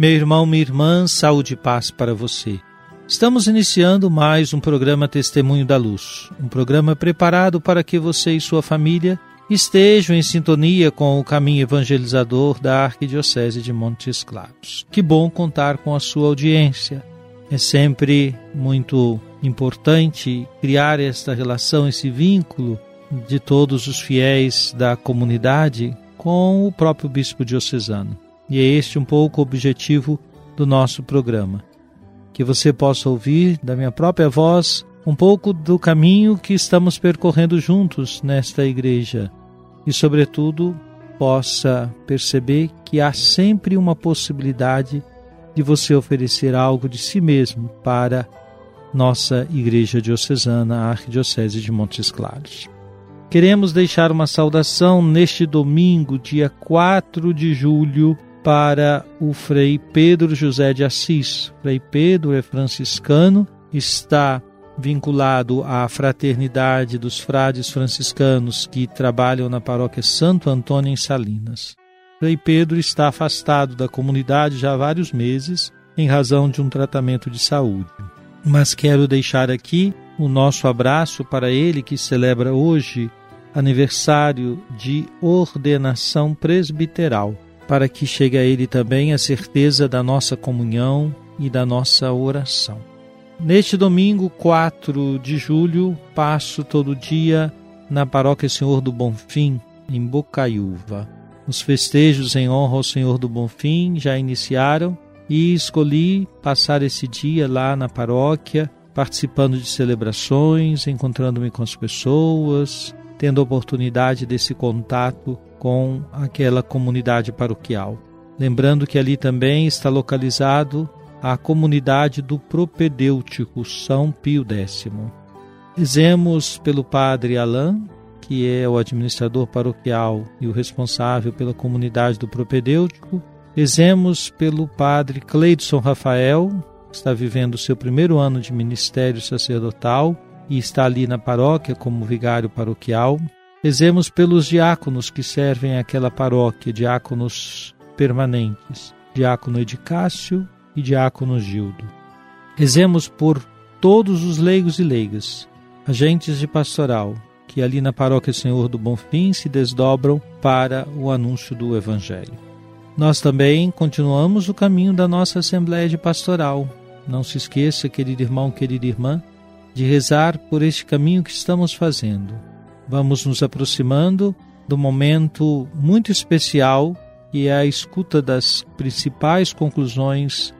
Meu irmão, minha irmã, saúde e paz para você. Estamos iniciando mais um programa Testemunho da Luz, um programa preparado para que você e sua família estejam em sintonia com o caminho evangelizador da Arquidiocese de Montes Claros. Que bom contar com a sua audiência. É sempre muito importante criar esta relação, esse vínculo de todos os fiéis da comunidade com o próprio bispo diocesano. E é este um pouco o objetivo do nosso programa. Que você possa ouvir da minha própria voz um pouco do caminho que estamos percorrendo juntos nesta igreja e, sobretudo, possa perceber que há sempre uma possibilidade de você oferecer algo de si mesmo para nossa Igreja Diocesana, a Arquidiocese de Montes Claros. Queremos deixar uma saudação neste domingo, dia 4 de julho para o Frei Pedro José de Assis. Frei Pedro é franciscano, está vinculado à fraternidade dos frades franciscanos que trabalham na paróquia Santo Antônio em Salinas. Frei Pedro está afastado da comunidade já há vários meses em razão de um tratamento de saúde. Mas quero deixar aqui o nosso abraço para ele que celebra hoje aniversário de ordenação presbiteral para que chegue a Ele também a certeza da nossa comunhão e da nossa oração. Neste domingo, 4 de julho, passo todo dia na Paróquia Senhor do Bonfim, em Bocaiúva. Os festejos em honra ao Senhor do Bonfim já iniciaram e escolhi passar esse dia lá na paróquia, participando de celebrações, encontrando-me com as pessoas, tendo a oportunidade desse contato com aquela comunidade paroquial. Lembrando que ali também está localizado a comunidade do propedêutico São Pio X. Dizemos pelo padre Alain, que é o administrador paroquial e o responsável pela comunidade do propedêutico. Dizemos pelo padre Cleidson Rafael, que está vivendo o seu primeiro ano de ministério sacerdotal e está ali na paróquia como vigário paroquial. Rezemos pelos diáconos que servem aquela paróquia, diáconos permanentes, diácono Edicácio e diácono Gildo. Rezemos por todos os leigos e leigas, agentes de pastoral, que ali na paróquia Senhor do Bonfim se desdobram para o anúncio do Evangelho. Nós também continuamos o caminho da nossa Assembleia de Pastoral. Não se esqueça, querido irmão, querida irmã, de rezar por este caminho que estamos fazendo vamos nos aproximando do momento muito especial que é a escuta das principais conclusões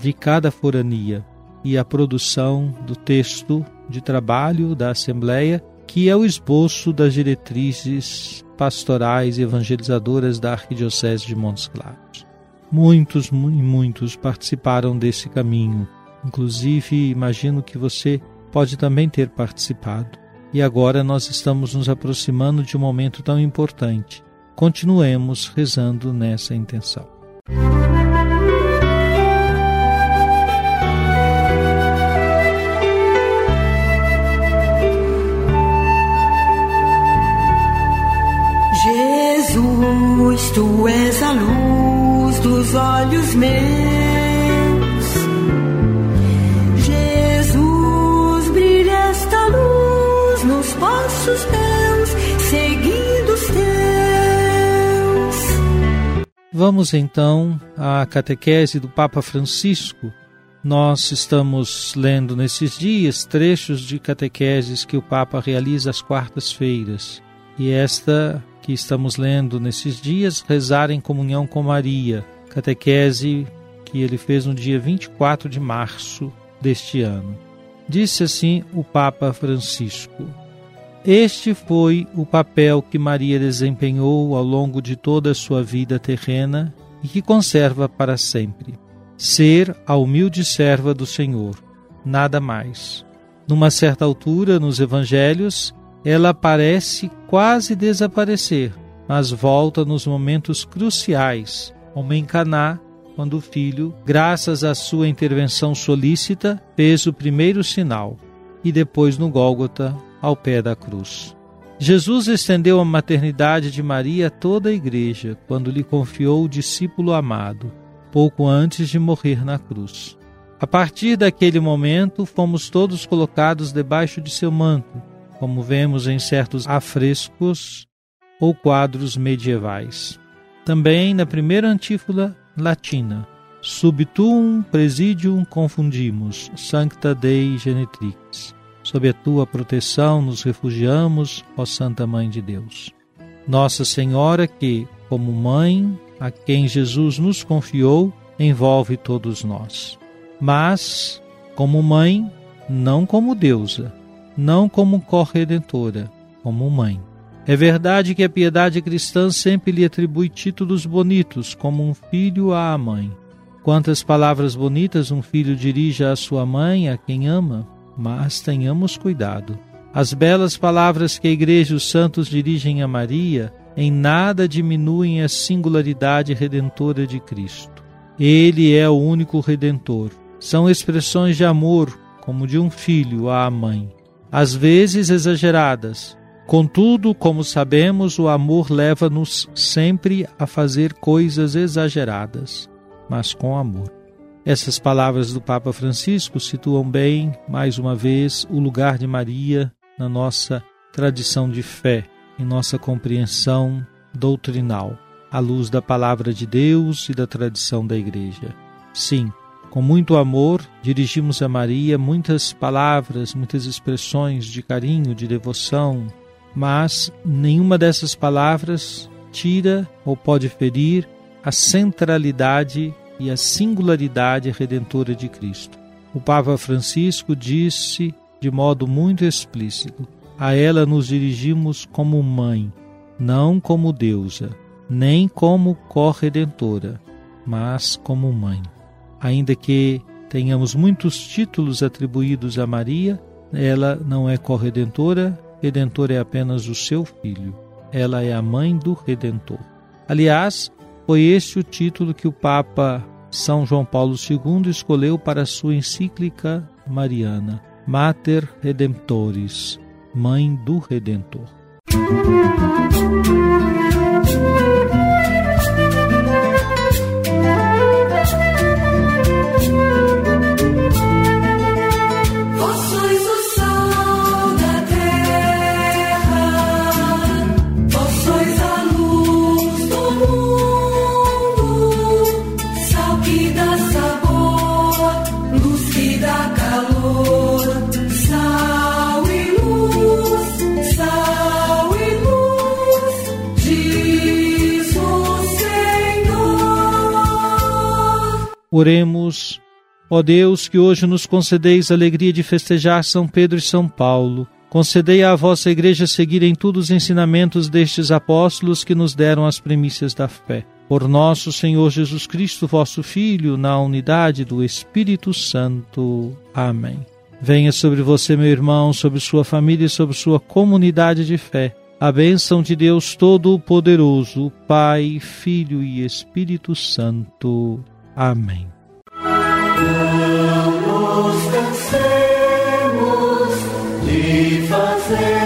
de cada forania e a produção do texto de trabalho da Assembleia, que é o esboço das diretrizes pastorais e evangelizadoras da Arquidiocese de Montes Claros. Muitos e muitos participaram desse caminho, inclusive imagino que você pode também ter participado e agora nós estamos nos aproximando de um momento tão importante. Continuemos rezando nessa intenção. Jesus, tu és a luz dos olhos meus Vamos então à catequese do Papa Francisco. Nós estamos lendo nesses dias trechos de catequeses que o Papa realiza às quartas-feiras. E esta que estamos lendo nesses dias, rezar em comunhão com Maria, catequese que ele fez no dia 24 de março deste ano. Disse assim o Papa Francisco: este foi o papel que Maria desempenhou ao longo de toda a sua vida terrena e que conserva para sempre. Ser a humilde serva do Senhor, nada mais. Numa certa altura, nos evangelhos, ela parece quase desaparecer, mas volta nos momentos cruciais, como em Caná, quando o filho, graças à sua intervenção solícita, fez o primeiro sinal, e depois no Gólgota, ao pé da cruz. Jesus estendeu a maternidade de Maria a toda a igreja quando lhe confiou o discípulo amado, pouco antes de morrer na cruz. A partir daquele momento, fomos todos colocados debaixo de seu manto, como vemos em certos afrescos ou quadros medievais. Também na primeira antífona latina, Sub tuum presidium confundimus, sancta Dei genetrix. Sob a tua proteção nos refugiamos, ó Santa Mãe de Deus. Nossa Senhora, que, como mãe, a quem Jesus nos confiou, envolve todos nós. Mas, como mãe, não como deusa, não como corredentora, como mãe. É verdade que a piedade cristã sempre lhe atribui títulos bonitos, como um filho à mãe. Quantas palavras bonitas um filho dirige à sua mãe, a quem ama mas tenhamos cuidado. As belas palavras que a Igreja e os santos dirigem a Maria em nada diminuem a singularidade redentora de Cristo. Ele é o único redentor. São expressões de amor, como de um filho à mãe, às vezes exageradas. Contudo, como sabemos, o amor leva-nos sempre a fazer coisas exageradas, mas com amor. Essas palavras do Papa Francisco situam bem, mais uma vez, o lugar de Maria na nossa tradição de fé, em nossa compreensão doutrinal, à luz da palavra de Deus e da tradição da Igreja. Sim, com muito amor, dirigimos a Maria muitas palavras, muitas expressões de carinho, de devoção, mas nenhuma dessas palavras tira ou pode ferir a centralidade e a singularidade redentora de Cristo. O Papa Francisco disse de modo muito explícito: a ela nos dirigimos como mãe, não como deusa, nem como corredentora, mas como mãe. Ainda que tenhamos muitos títulos atribuídos a Maria, ela não é corredentora, redentor é apenas o seu filho. Ela é a mãe do redentor. Aliás, foi este o título que o Papa São João Paulo II escolheu para sua encíclica mariana, Mater Redemptoris, Mãe do Redentor. Oremos, ó Deus, que hoje nos concedeis a alegria de festejar São Pedro e São Paulo. Concedei à vossa igreja seguir em tudo os ensinamentos destes apóstolos que nos deram as primícias da fé. Por nosso Senhor Jesus Cristo, vosso Filho, na unidade do Espírito Santo. Amém. Venha sobre você, meu irmão, sobre sua família e sobre sua comunidade de fé. A bênção de Deus Todo-Poderoso, Pai, Filho e Espírito Santo. Amém. Não nos cansemos de fazer.